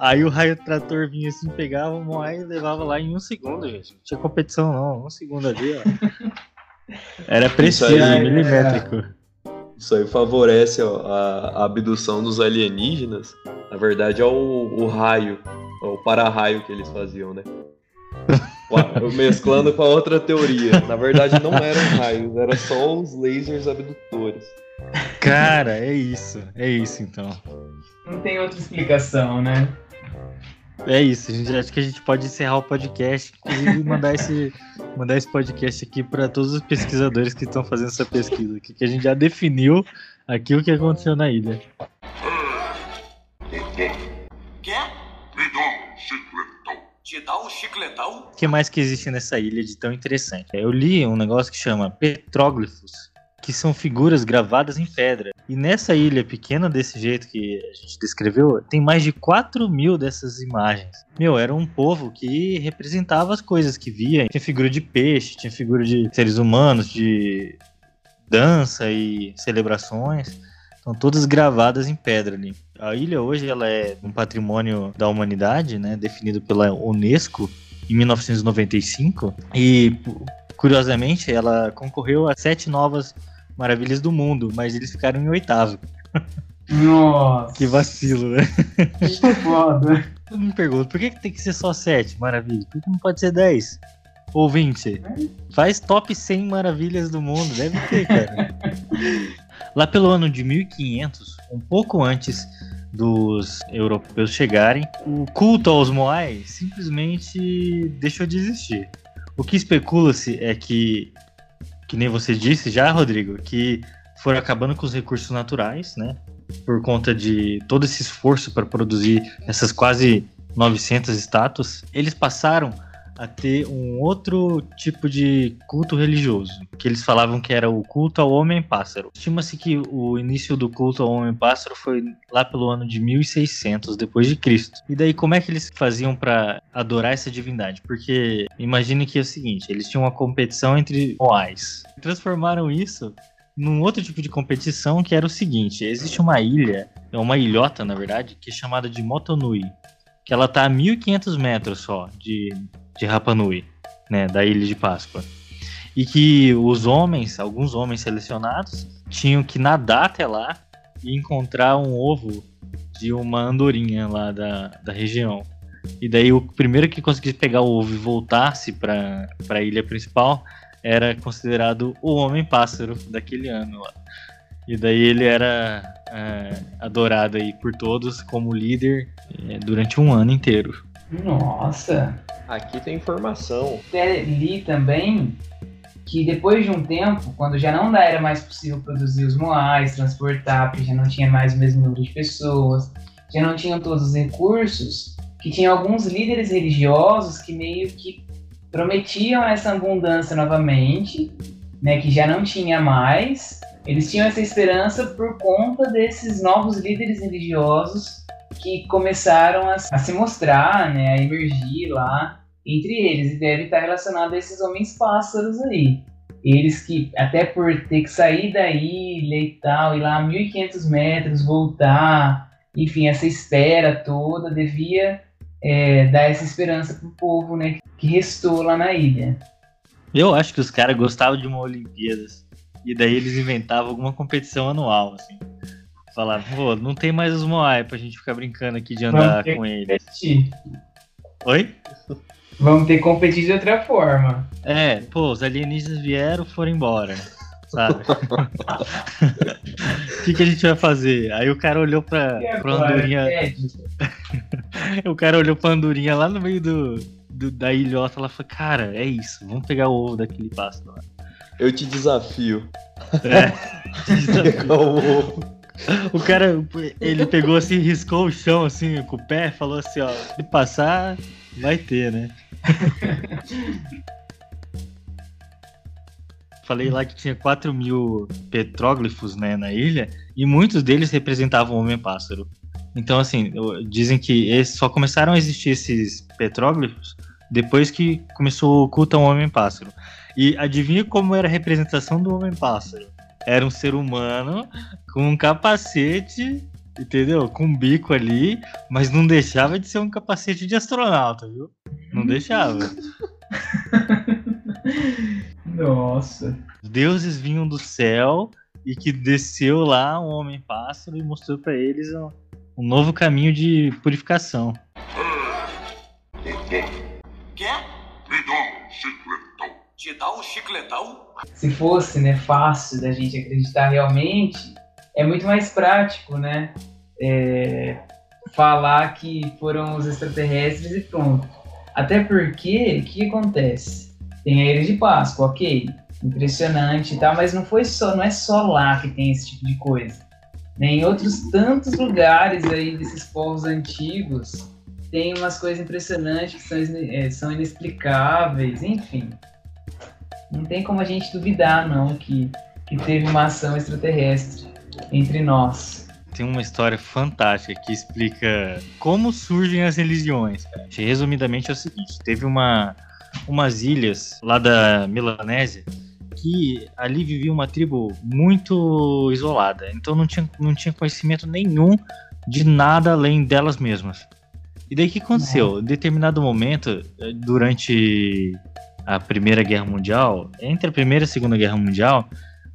Aí o raio trator vinha assim, pegava o Moai e levava lá em um segundo, gente. Não tinha competição, não. Um segundo ali, ó. Era preciso, aí, milimétrico. É... Isso aí favorece a, a, abdução dos alienígenas. Na verdade, é o, o raio, é o para-raio que eles faziam, né? Mesclando com a outra teoria. Na verdade, não eram raios, eram só os lasers abdutores. Cara, é isso. É isso então. Não tem outra explicação, né? É isso, gente acho que a gente pode encerrar o podcast, inclusive mandar esse, mandar esse podcast aqui para todos os pesquisadores que estão fazendo essa pesquisa aqui, que a gente já definiu aqui o que aconteceu na ilha. Te dá um chicletão? O que mais que existe nessa ilha de tão interessante? Eu li um negócio que chama petróglifos, que são figuras gravadas em pedra. E nessa ilha pequena desse jeito que a gente descreveu, tem mais de 4 mil dessas imagens. Meu, era um povo que representava as coisas que via. Tinha figura de peixe, tinha figura de seres humanos, de dança e celebrações. Estão todas gravadas em pedra ali. A ilha hoje ela é um patrimônio da humanidade, né, definido pela Unesco em 1995 e curiosamente ela concorreu a sete novas Maravilhas do Mundo, mas eles ficaram em oitavo. Nossa. que vacilo, né? Que foda. Eu me pergunto, por que, que tem que ser só sete maravilhas? Por que não pode ser dez? Ou vinte? Faz top 100 maravilhas do mundo, deve ter, cara. Lá pelo ano de 1500, um pouco antes dos europeus chegarem, o culto aos Moai simplesmente deixou de existir. O que especula-se é que que nem você disse já, Rodrigo, que foram acabando com os recursos naturais, né? Por conta de todo esse esforço para produzir essas quase 900 estátuas, eles passaram a ter um outro tipo de culto religioso, que eles falavam que era o culto ao homem-pássaro. Estima-se que o início do culto ao homem-pássaro foi lá pelo ano de 1600 depois de Cristo. E daí como é que eles faziam para adorar essa divindade? Porque imagine que é o seguinte, eles tinham uma competição entre moais. Transformaram isso num outro tipo de competição que era o seguinte: existe uma ilha, é uma ilhota na verdade, que é chamada de Motonui, que ela tá a 1500 metros só de de Rapa Nui, né, da Ilha de Páscoa. E que os homens, alguns homens selecionados, tinham que nadar até lá e encontrar um ovo de uma andorinha lá da, da região. E daí o primeiro que conseguisse pegar o ovo e voltasse para a ilha principal era considerado o homem-pássaro daquele ano lá. E daí ele era é, adorado aí por todos como líder é, durante um ano inteiro. Nossa! Aqui tem informação. li também que depois de um tempo, quando já não era mais possível produzir os moais, transportar, porque já não tinha mais o mesmo número de pessoas, já não tinham todos os recursos, que tinha alguns líderes religiosos que meio que prometiam essa abundância novamente, né, que já não tinha mais. Eles tinham essa esperança por conta desses novos líderes religiosos que começaram a, a se mostrar, né, a emergir lá entre eles, e deve estar relacionado a esses homens pássaros aí. Eles que, até por ter que sair da ilha e tal, ir lá a 1500 metros, voltar, enfim, essa espera toda devia é, dar essa esperança pro povo, né, que restou lá na ilha. Eu acho que os caras gostavam de uma Olimpíadas, e daí eles inventavam alguma competição anual, assim Falar, pô, não tem mais os Moai pra gente ficar brincando aqui de andar com eles. Oi? Vamos ter que competir de outra forma. É, pô, os alienígenas vieram foram embora. Sabe? O que, que a gente vai fazer? Aí o cara olhou pra, pra andorinha. o cara olhou pra andorinha lá no meio do, do da ilhota lá e falou: Cara, é isso, vamos pegar o ovo daquele pássaro lá. Eu te desafio. É, te desafio. O cara, ele pegou assim, riscou o chão assim com o pé, falou assim, ó, se passar, vai ter, né? Falei lá que tinha 4 mil petróglifos né, na ilha e muitos deles representavam o Homem-Pássaro. Então, assim, dizem que só começaram a existir esses petróglifos depois que começou o culto ao Homem-Pássaro. E adivinha como era a representação do Homem-Pássaro? Era um ser humano com um capacete, entendeu? Com um bico ali, mas não deixava de ser um capacete de astronauta, viu? Não deixava. Nossa. Deuses vinham do céu e que desceu lá um homem-pássaro e mostrou para eles um, um, novo caminho de purificação. Quer? Me dá um chicletão. Te dá um chicletão? Se fosse, né, fácil da gente acreditar realmente, é muito mais prático, né? É, falar que foram os extraterrestres e pronto. Até porque, o que acontece? Tem a Ilha de Páscoa, ok, impressionante e tal, mas não foi só, não é só lá que tem esse tipo de coisa. Né? Em outros tantos lugares aí desses povos antigos tem umas coisas impressionantes que são, é, são inexplicáveis, enfim. Não tem como a gente duvidar, não, que, que teve uma ação extraterrestre entre nós. Tem uma história fantástica que explica como surgem as religiões. Resumidamente é o seguinte: teve uma, umas ilhas lá da Melanésia que ali vivia uma tribo muito isolada, então não tinha, não tinha conhecimento nenhum de nada além delas mesmas. E daí o que aconteceu? Em determinado momento, durante a Primeira Guerra Mundial, entre a Primeira e a Segunda Guerra Mundial,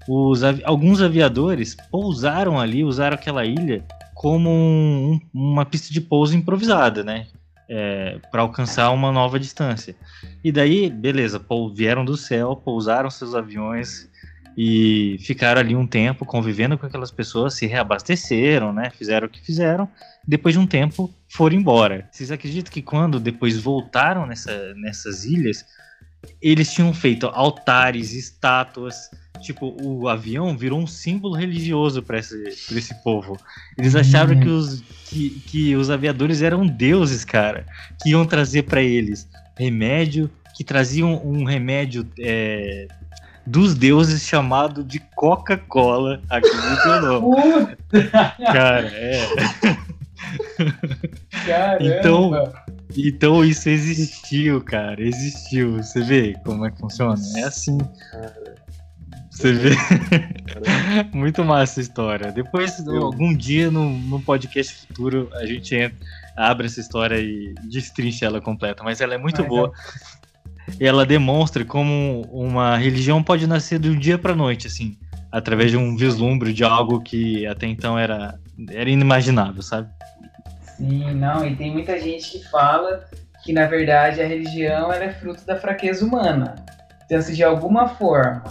os, alguns aviadores pousaram ali, usaram aquela ilha como um, uma pista de pouso improvisada, né? É, para alcançar uma nova distância. E daí, beleza, vieram do céu, pousaram seus aviões e ficaram ali um tempo convivendo com aquelas pessoas, se reabasteceram, né? Fizeram o que fizeram. Depois de um tempo, foram embora. Vocês acreditam que quando depois voltaram nessa, nessas ilhas, eles tinham feito altares, estátuas, tipo, o avião virou um símbolo religioso para esse, esse povo. Eles achavam uhum. que, os, que, que os aviadores eram deuses, cara, que iam trazer para eles remédio, que traziam um remédio é, dos deuses chamado de Coca-Cola. Acredito ou não? Cara, é. Caramba. Então, então isso existiu, cara. Existiu. Você vê como é que funciona? É assim. Você vê? Muito massa essa história. Depois, algum dia, no, no podcast futuro, a gente entra, abre essa história e destrincha ela completa. Mas ela é muito boa. Ela demonstra como uma religião pode nascer do dia para noite, assim, através de um vislumbre de algo que até então era, era inimaginável, sabe? Sim, não, e tem muita gente que fala que na verdade a religião é fruto da fraqueza humana. Então, se de alguma forma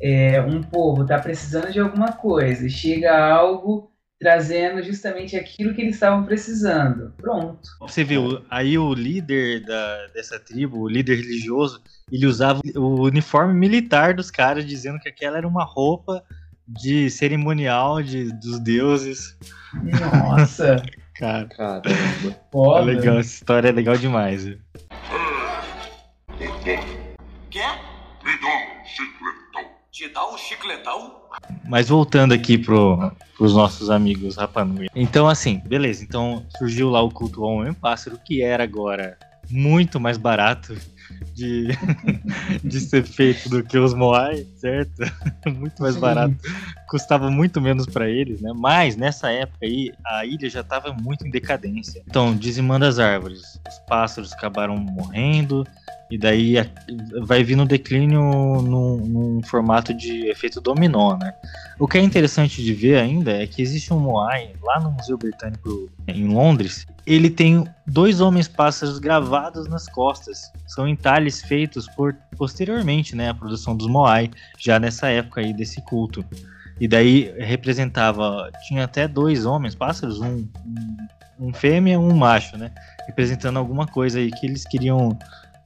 é, um povo está precisando de alguma coisa, chega algo trazendo justamente aquilo que eles estavam precisando. Pronto. Você viu, aí o líder da, dessa tribo, o líder religioso, ele usava o uniforme militar dos caras, dizendo que aquela era uma roupa de cerimonial de, dos deuses. Nossa! Cara, Caramba. É legal, essa história é legal demais. Viu? Quer? Me dá um chicletão. Te dá um chicletão? Mas voltando aqui pro, pros nossos amigos Rapanui. Então, assim, beleza. Então surgiu lá o culto ao homem-pássaro, que era agora muito mais barato de, de ser feito do que os Moai, certo? muito mais barato custava muito menos para eles, né? Mas nessa época aí a ilha já estava muito em decadência. Então, dizimando as árvores, os pássaros acabaram morrendo e daí vai vir no declínio num, num, formato de efeito dominó, né? O que é interessante de ver ainda é que existe um Moai lá no Museu Britânico em Londres. Ele tem dois homens pássaros gravados nas costas. São entalhes feitos por posteriormente, né, a produção dos Moai, já nessa época aí desse culto. E daí representava, tinha até dois homens pássaros, um, um, fêmea um macho, né? Representando alguma coisa aí que eles queriam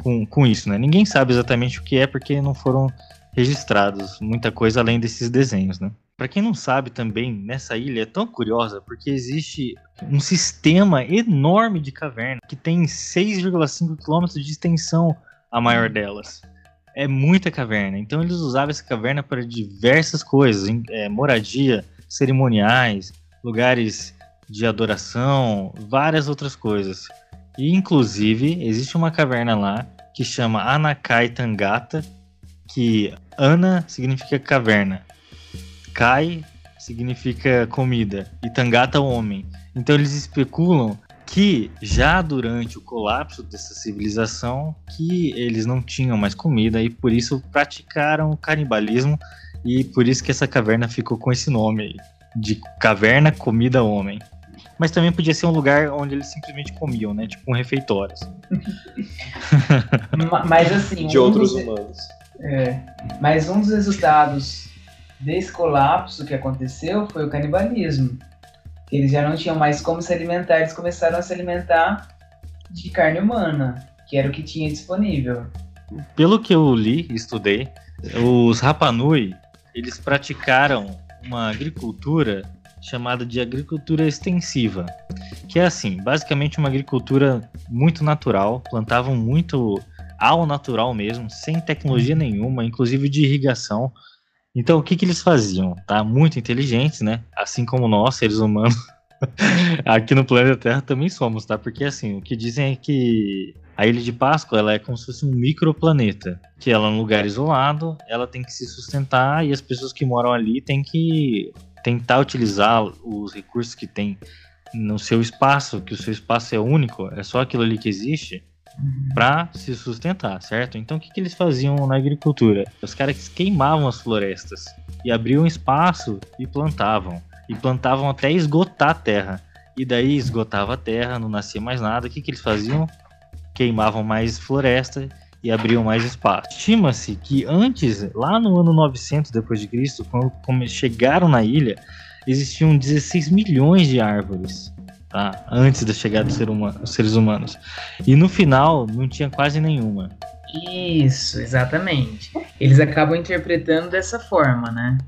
com, com isso, né? Ninguém sabe exatamente o que é porque não foram registrados muita coisa além desses desenhos, né? Para quem não sabe também, nessa ilha é tão curiosa porque existe um sistema enorme de caverna que tem 6,5 quilômetros de extensão a maior delas. É muita caverna. Então eles usavam essa caverna para diversas coisas, é, moradia, cerimoniais, lugares de adoração, várias outras coisas. E inclusive existe uma caverna lá que chama Anakai Tangata, que Ana significa caverna, Kai significa comida e Tangata homem. Então eles especulam que já durante o colapso dessa civilização que eles não tinham mais comida e por isso praticaram o canibalismo e por isso que essa caverna ficou com esse nome aí, de caverna comida homem mas também podia ser um lugar onde eles simplesmente comiam, né? Tipo um refeitório. Assim. mas assim. De um outros dos, humanos. É, mas um dos resultados desse colapso que aconteceu foi o canibalismo. Eles já não tinham mais como se alimentar, eles começaram a se alimentar de carne humana, que era o que tinha disponível. Pelo que eu li estudei, os Rapanui, eles praticaram uma agricultura chamada de agricultura extensiva, que é assim, basicamente uma agricultura muito natural, plantavam muito ao natural mesmo, sem tecnologia nenhuma, inclusive de irrigação. Então, o que, que eles faziam? Tá? Muito inteligentes, né? Assim como nós, seres humanos, aqui no planeta Terra também somos, tá? Porque assim, o que dizem é que a Ilha de Páscoa ela é como se fosse um microplaneta, que ela é um lugar isolado, ela tem que se sustentar e as pessoas que moram ali têm que tentar utilizar os recursos que tem no seu espaço, que o seu espaço é único, é só aquilo ali que existe, para se sustentar, certo? Então o que, que eles faziam na agricultura? Os caras queimavam as florestas e abriam espaço e plantavam. E plantavam até esgotar a terra. E daí esgotava a terra, não nascia mais nada. O que, que eles faziam? Queimavam mais floresta e abriam mais espaço. Estima-se que antes, lá no ano 900 depois de Cristo, quando chegaram na ilha, existiam 16 milhões de árvores, tá? Antes da chegada dos ser humano, seres humanos. E no final não tinha quase nenhuma. Isso, exatamente. Eles acabam interpretando dessa forma, né?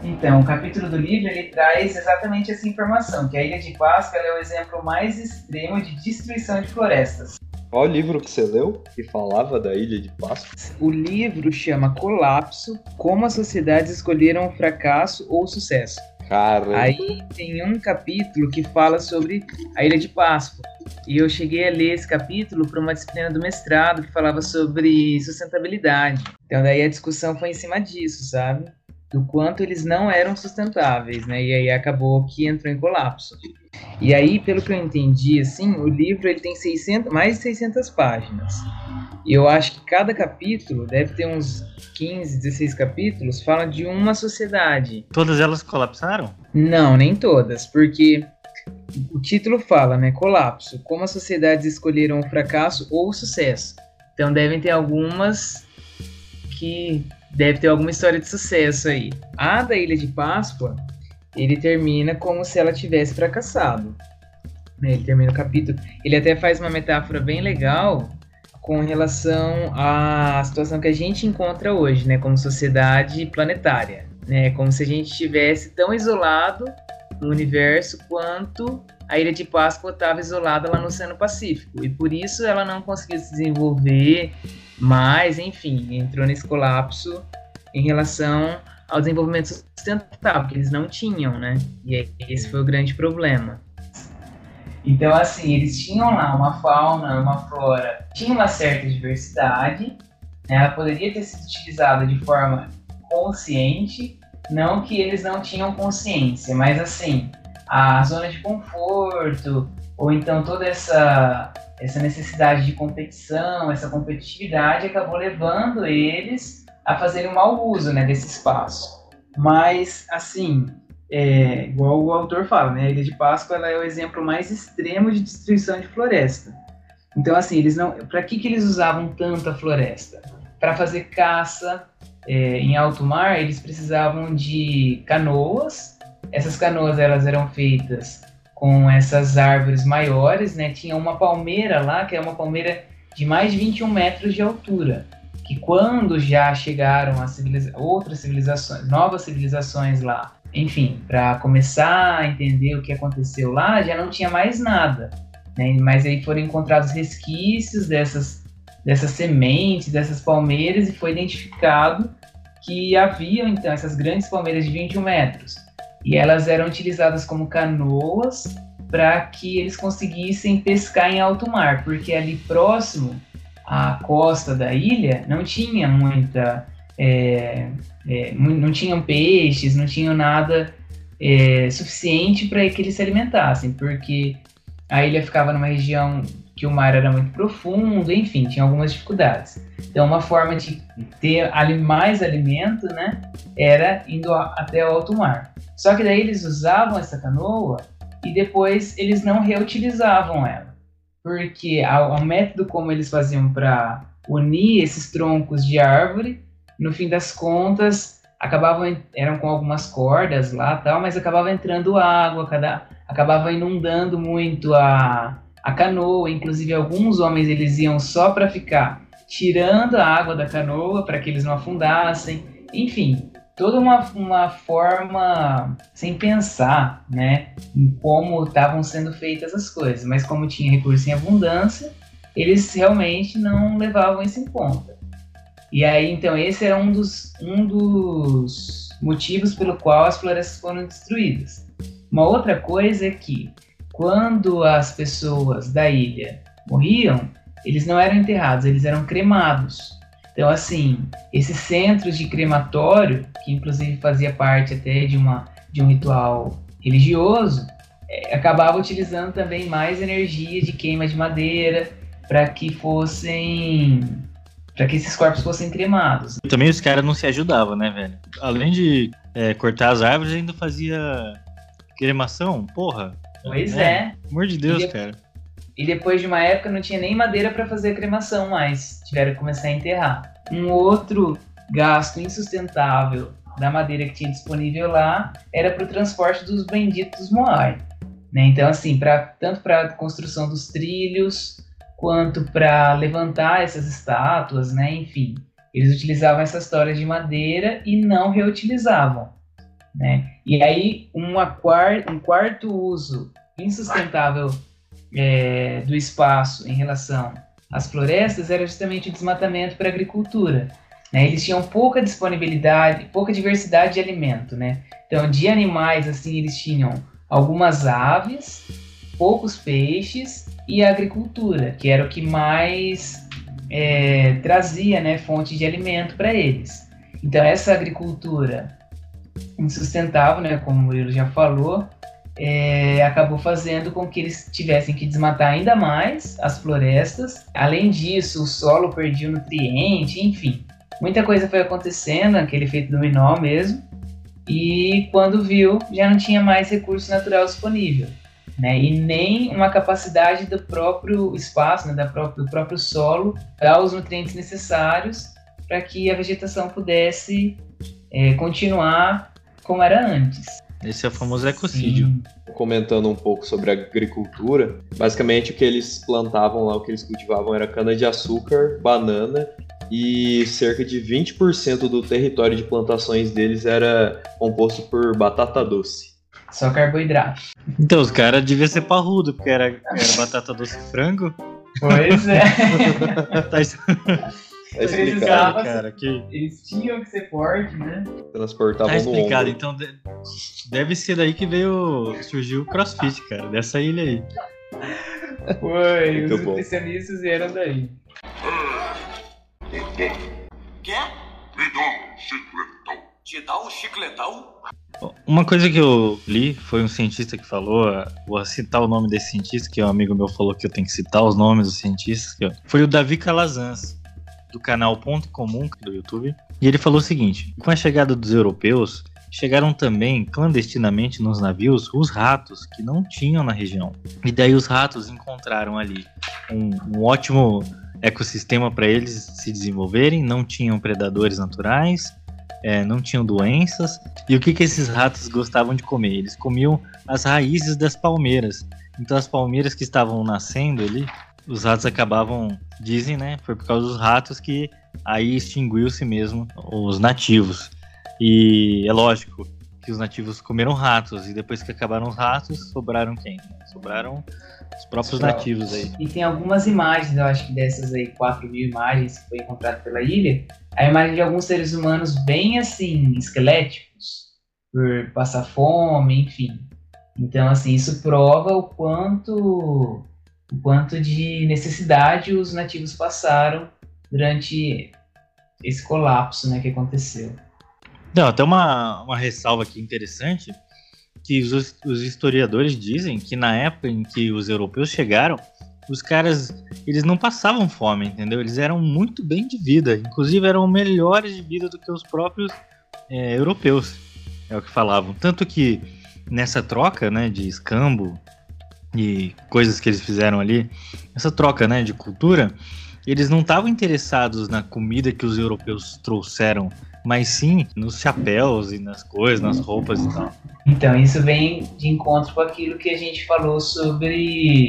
Então, o capítulo do livro ele traz exatamente essa informação, que a Ilha de Páscoa é o exemplo mais extremo de destruição de florestas. Qual livro que você leu que falava da Ilha de Páscoa? O livro chama Colapso: Como as sociedades escolheram o fracasso ou o sucesso. Caramba. Aí tem um capítulo que fala sobre a Ilha de Páscoa. E eu cheguei a ler esse capítulo para uma disciplina do mestrado que falava sobre sustentabilidade. Então daí a discussão foi em cima disso, sabe? Do quanto eles não eram sustentáveis, né? E aí acabou que entrou em colapso. E aí, pelo que eu entendi, assim, o livro ele tem 600, mais de 600 páginas. E eu acho que cada capítulo deve ter uns 15, 16 capítulos, fala de uma sociedade. Todas elas colapsaram? Não, nem todas, porque o título fala, né, colapso, como as sociedades escolheram o fracasso ou o sucesso. Então devem ter algumas que deve ter alguma história de sucesso aí. A da Ilha de Páscoa ele termina como se ela tivesse fracassado. Né? Ele termina o capítulo. Ele até faz uma metáfora bem legal com relação à situação que a gente encontra hoje, né, como sociedade planetária, né, como se a gente estivesse tão isolado no universo quanto a Ilha de Páscoa estava isolada lá no Oceano Pacífico e por isso ela não conseguiu se desenvolver mais, enfim, entrou nesse colapso em relação ao desenvolvimento sustentável, que eles não tinham, né? E esse foi o grande problema. Então, assim, eles tinham lá uma fauna, uma flora, tinha uma certa diversidade, né? ela poderia ter sido utilizada de forma consciente, Não que eles não tinham consciência, mas assim, a zona de conforto, ou então toda essa, essa necessidade de competição, essa competitividade acabou levando eles a fazerem um mau uso né, desse espaço. Mas, assim, é, igual o autor fala, né, a Ilha de Páscoa ela é o exemplo mais extremo de destruição de floresta. Então, assim, eles não, para que, que eles usavam tanto a floresta? Para fazer caça é, em alto mar, eles precisavam de canoas. Essas canoas elas eram feitas com essas árvores maiores, né? Tinha uma palmeira lá, que é uma palmeira de mais de 21 metros de altura, que quando já chegaram as civiliza outras civilizações, novas civilizações lá, enfim, para começar a entender o que aconteceu lá, já não tinha mais nada, né? Mas aí foram encontrados resquícios dessas dessas sementes, dessas palmeiras e foi identificado que haviam então essas grandes palmeiras de 21 metros e elas eram utilizadas como canoas para que eles conseguissem pescar em alto mar, porque ali próximo à costa da ilha não tinha muita. É, é, não tinham peixes, não tinham nada é, suficiente para que eles se alimentassem, porque a ilha ficava numa região que o mar era muito profundo, enfim, tinha algumas dificuldades. Então, uma forma de ter mais alimento, né, era indo até o alto mar. Só que daí eles usavam essa canoa e depois eles não reutilizavam ela. Porque o método como eles faziam para unir esses troncos de árvore, no fim das contas, acabavam eram com algumas cordas lá, tal, mas acabava entrando água, cada, acabava inundando muito a, a canoa, inclusive alguns homens eles iam só para ficar tirando a água da canoa para que eles não afundassem. Enfim, toda uma, uma forma sem pensar, né, em como estavam sendo feitas as coisas. Mas como tinha recurso em abundância, eles realmente não levavam isso em conta. E aí, então, esse era um dos, um dos motivos pelo qual as florestas foram destruídas. Uma outra coisa é que, quando as pessoas da ilha morriam, eles não eram enterrados, eles eram cremados. Então, assim, esses centros de crematório, que inclusive fazia parte até de, uma, de um ritual religioso, é, acabava utilizando também mais energia de queima de madeira para que fossem para que esses corpos fossem cremados. Também os caras não se ajudavam, né, velho? Além de é, cortar as árvores, ainda fazia cremação, porra. Pois é. é. Amor de Deus, e cara. E depois de uma época não tinha nem madeira para fazer a cremação mais, tiveram que começar a enterrar. Um outro gasto insustentável da madeira que tinha disponível lá era para o transporte dos benditos Moai. Né? Então, assim, pra, tanto para a construção dos trilhos, quanto para levantar essas estátuas, né? enfim, eles utilizavam essas histórias de madeira e não reutilizavam. Né? E aí, uma um quarto uso insustentável é, do espaço em relação às florestas era justamente o desmatamento para a agricultura. Né? Eles tinham pouca disponibilidade, pouca diversidade de alimento, né? Então, de animais, assim, eles tinham algumas aves, poucos peixes e a agricultura, que era o que mais é, trazia, né, fonte de alimento para eles. Então, essa agricultura insustentável, né, como o Murilo já falou, é, acabou fazendo com que eles tivessem que desmatar ainda mais as florestas. Além disso, o solo perdia nutriente, enfim. Muita coisa foi acontecendo, aquele efeito dominó mesmo. E quando viu, já não tinha mais recurso natural disponível. Né? E nem uma capacidade do próprio espaço, né? da do próprio solo, dar os nutrientes necessários para que a vegetação pudesse é, continuar como era antes. Esse é o famoso ecocídio. Sim. Comentando um pouco sobre a agricultura, basicamente o que eles plantavam lá, o que eles cultivavam era cana-de-açúcar, banana e cerca de 20% do território de plantações deles era composto por batata doce. Só carboidrato. Então, os caras deviam ser parrudo, porque era, era batata doce e frango. Pois é. Tá explicado, cara. Que... Eles tinham que ser fortes, né? Transportavam tá explicado, no então deve ser daí que veio. surgiu o crossfit, cara, dessa ilha aí. Foi, os nutricionistas vieram daí. Quê? Me dá um chicletão. Te dá um chicletão? Uma coisa que eu li foi um cientista que falou, vou citar o nome desse cientista, que um amigo meu falou que eu tenho que citar os nomes dos cientistas, foi o Davi Calazans, do canal Ponto Comum do YouTube. E ele falou o seguinte: com a chegada dos europeus, chegaram também clandestinamente nos navios os ratos que não tinham na região. E daí os ratos encontraram ali um, um ótimo ecossistema para eles se desenvolverem, não tinham predadores naturais, é, não tinham doenças. E o que, que esses ratos gostavam de comer? Eles comiam as raízes das palmeiras. Então as palmeiras que estavam nascendo ali, os ratos acabavam, dizem, né? Foi por causa dos ratos que aí extinguiu-se mesmo os nativos. E é lógico que os nativos comeram ratos, e depois que acabaram os ratos, sobraram quem? Sobraram os próprios nativos aí. E tem algumas imagens, eu acho que dessas aí, 4 mil imagens que foi encontrado pela ilha, a imagem de alguns seres humanos bem assim, esqueléticos, por passar fome, enfim. Então, assim, isso prova o quanto, o quanto de necessidade os nativos passaram durante esse colapso né, que aconteceu. Não, até uma, uma ressalva aqui interessante, que os, os historiadores dizem que na época em que os europeus chegaram, os caras, eles não passavam fome, entendeu? Eles eram muito bem de vida, inclusive eram melhores de vida do que os próprios é, europeus, é o que falavam. Tanto que nessa troca, né, de escambo e coisas que eles fizeram ali, essa troca, né, de cultura, eles não estavam interessados na comida que os europeus trouxeram mas sim nos chapéus e nas coisas, nas roupas e tal. Então, isso vem de encontro com aquilo que a gente falou sobre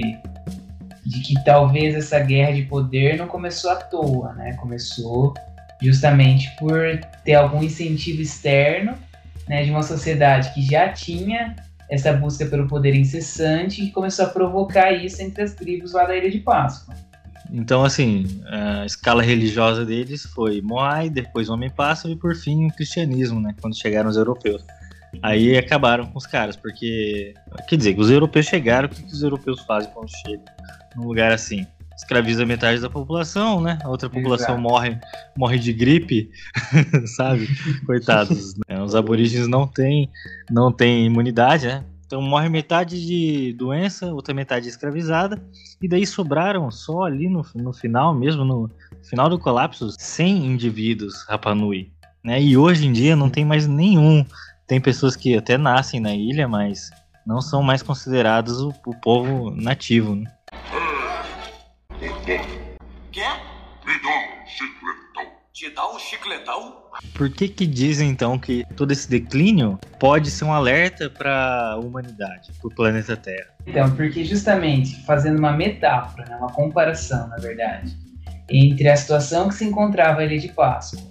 de que talvez essa guerra de poder não começou à toa, né? Começou justamente por ter algum incentivo externo, né, de uma sociedade que já tinha essa busca pelo poder incessante e começou a provocar isso entre as tribos lá da Ilha de Páscoa. Então, assim, a escala religiosa deles foi Moai, depois Homem-Pássaro e por fim o cristianismo, né? Quando chegaram os europeus. Aí acabaram com os caras, porque. Quer dizer, os europeus chegaram, o que, os europeus fazem quando chegam num lugar assim? Escraviza metade da população, né? A outra população morre, morre de gripe, sabe? Coitados. Né? Os aborígenes não têm, não têm imunidade, né? Então morre metade de doença, outra metade escravizada, e daí sobraram só ali no, no final mesmo, no final do colapso, 100 indivíduos Rapanui. Né? E hoje em dia não tem mais nenhum. Tem pessoas que até nascem na ilha, mas não são mais considerados o, o povo nativo. Né? Quer? Me dá um chicletão. Te dá um chicletão? Por que que dizem então que todo esse declínio pode ser um alerta para a humanidade, para o planeta Terra? Então, porque justamente fazendo uma metáfora, né, uma comparação, na verdade, entre a situação que se encontrava a Ilha de Páscoa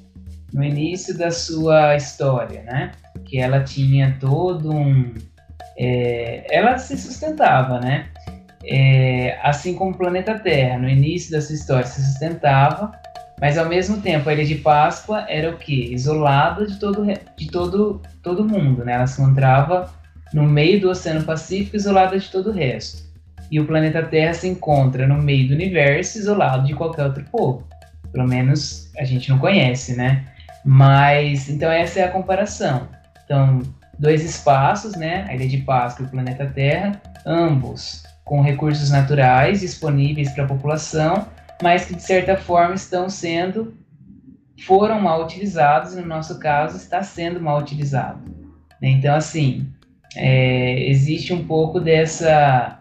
no início da sua história, né, que ela tinha todo um, é, ela se sustentava, né, é, assim como o planeta Terra no início da sua história se sustentava mas ao mesmo tempo, a Ilha de Páscoa era o quê? Isolada de todo, de todo, todo mundo, né? Ela se encontrava no meio do Oceano Pacífico, isolada de todo o resto. E o planeta Terra se encontra no meio do universo, isolado de qualquer outro povo. Pelo menos a gente não conhece, né? Mas, então essa é a comparação. Então, dois espaços, né? A Ilha de Páscoa e o planeta Terra, ambos com recursos naturais disponíveis para a população, mas que de certa forma estão sendo foram mal utilizados no nosso caso está sendo mal utilizado. Né? Então assim é, existe um pouco dessa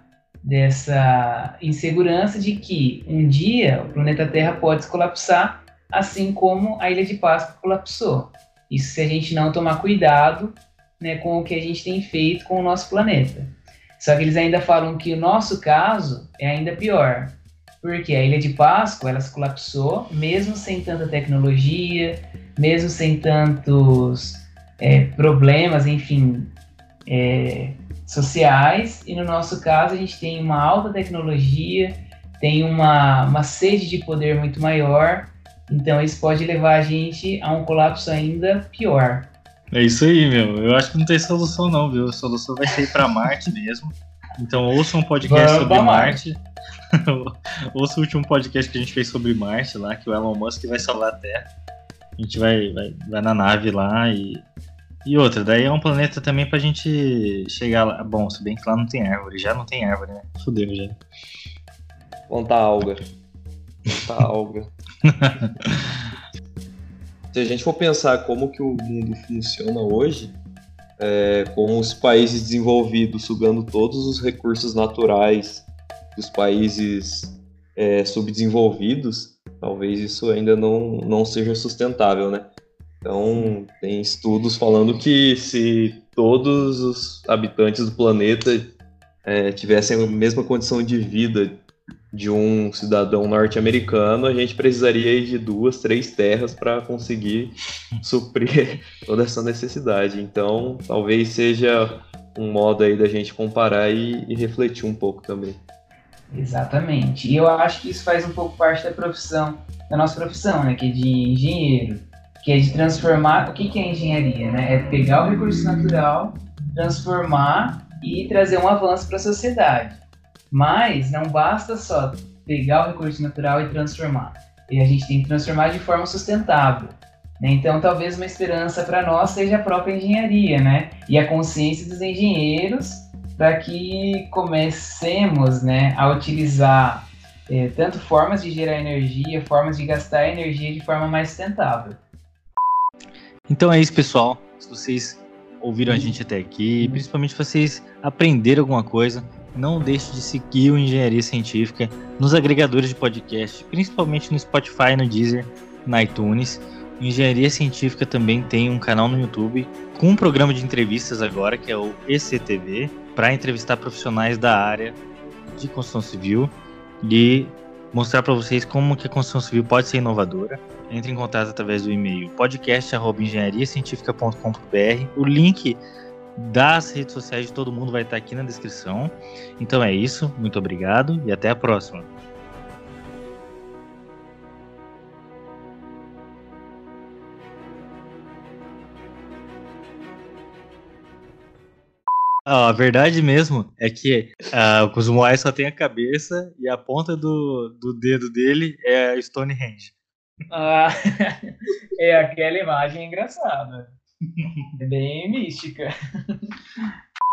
dessa insegurança de que um dia o planeta Terra pode colapsar, assim como a Ilha de Páscoa colapsou. Isso se a gente não tomar cuidado né, com o que a gente tem feito com o nosso planeta. Só que eles ainda falam que o nosso caso é ainda pior, porque a Ilha de Páscoa ela se colapsou, mesmo sem tanta tecnologia, mesmo sem tantos é, problemas, enfim, é, sociais. E no nosso caso a gente tem uma alta tecnologia, tem uma, uma sede de poder muito maior. Então isso pode levar a gente a um colapso ainda pior. É isso aí, meu. Eu acho que não tem solução não, viu? A solução vai ser ir para Marte mesmo. Então ouça um podcast Vamos sobre Marte. Marte. Ouça o último podcast que a gente fez sobre Marte lá, que o Elon Musk vai salvar a Terra. A gente vai, vai, vai na nave lá e. E outra, daí é um planeta também pra gente chegar lá. Bom, se bem que lá não tem árvore, já não tem árvore, né? Fudeu já. Plantar alga. Plantar alga. Se a gente for pensar como que o mundo funciona hoje, é, com os países desenvolvidos sugando todos os recursos naturais dos países é, subdesenvolvidos, talvez isso ainda não, não seja sustentável, né? Então, tem estudos falando que se todos os habitantes do planeta é, tivessem a mesma condição de vida de um cidadão norte-americano, a gente precisaria de duas, três terras para conseguir suprir toda essa necessidade. Então, talvez seja um modo aí da gente comparar e, e, refletir um pouco também. Exatamente. E eu acho que isso faz um pouco parte da profissão, da nossa profissão, né, que é de engenheiro, que é de transformar. O que, que é engenharia, né? É pegar o recurso natural, transformar e trazer um avanço para a sociedade. Mas não basta só pegar o recurso natural e transformar. E a gente tem que transformar de forma sustentável. Né? Então, talvez uma esperança para nós seja a própria engenharia, né? E a consciência dos engenheiros para que comecemos né, a utilizar é, tanto formas de gerar energia, formas de gastar energia de forma mais sustentável. Então é isso, pessoal. Se vocês ouviram a gente até aqui, principalmente vocês aprenderam alguma coisa, não deixe de seguir o Engenharia Científica nos agregadores de podcast, principalmente no Spotify, no Deezer, na iTunes. O Engenharia Científica também tem um canal no YouTube com um programa de entrevistas agora, que é o ECTV, para entrevistar profissionais da área de construção civil e mostrar para vocês como que a construção civil pode ser inovadora. Entre em contato através do e-mail podcast@engenhariacientifica.com.br. O link das redes sociais de todo mundo vai estar aqui na descrição. Então é isso, muito obrigado e até a próxima. Ah, a verdade mesmo é que uh, o Kuzumoai só tem a cabeça e a ponta do, do dedo dele é Stonehenge. Ah, é aquela imagem engraçada. Bem mística.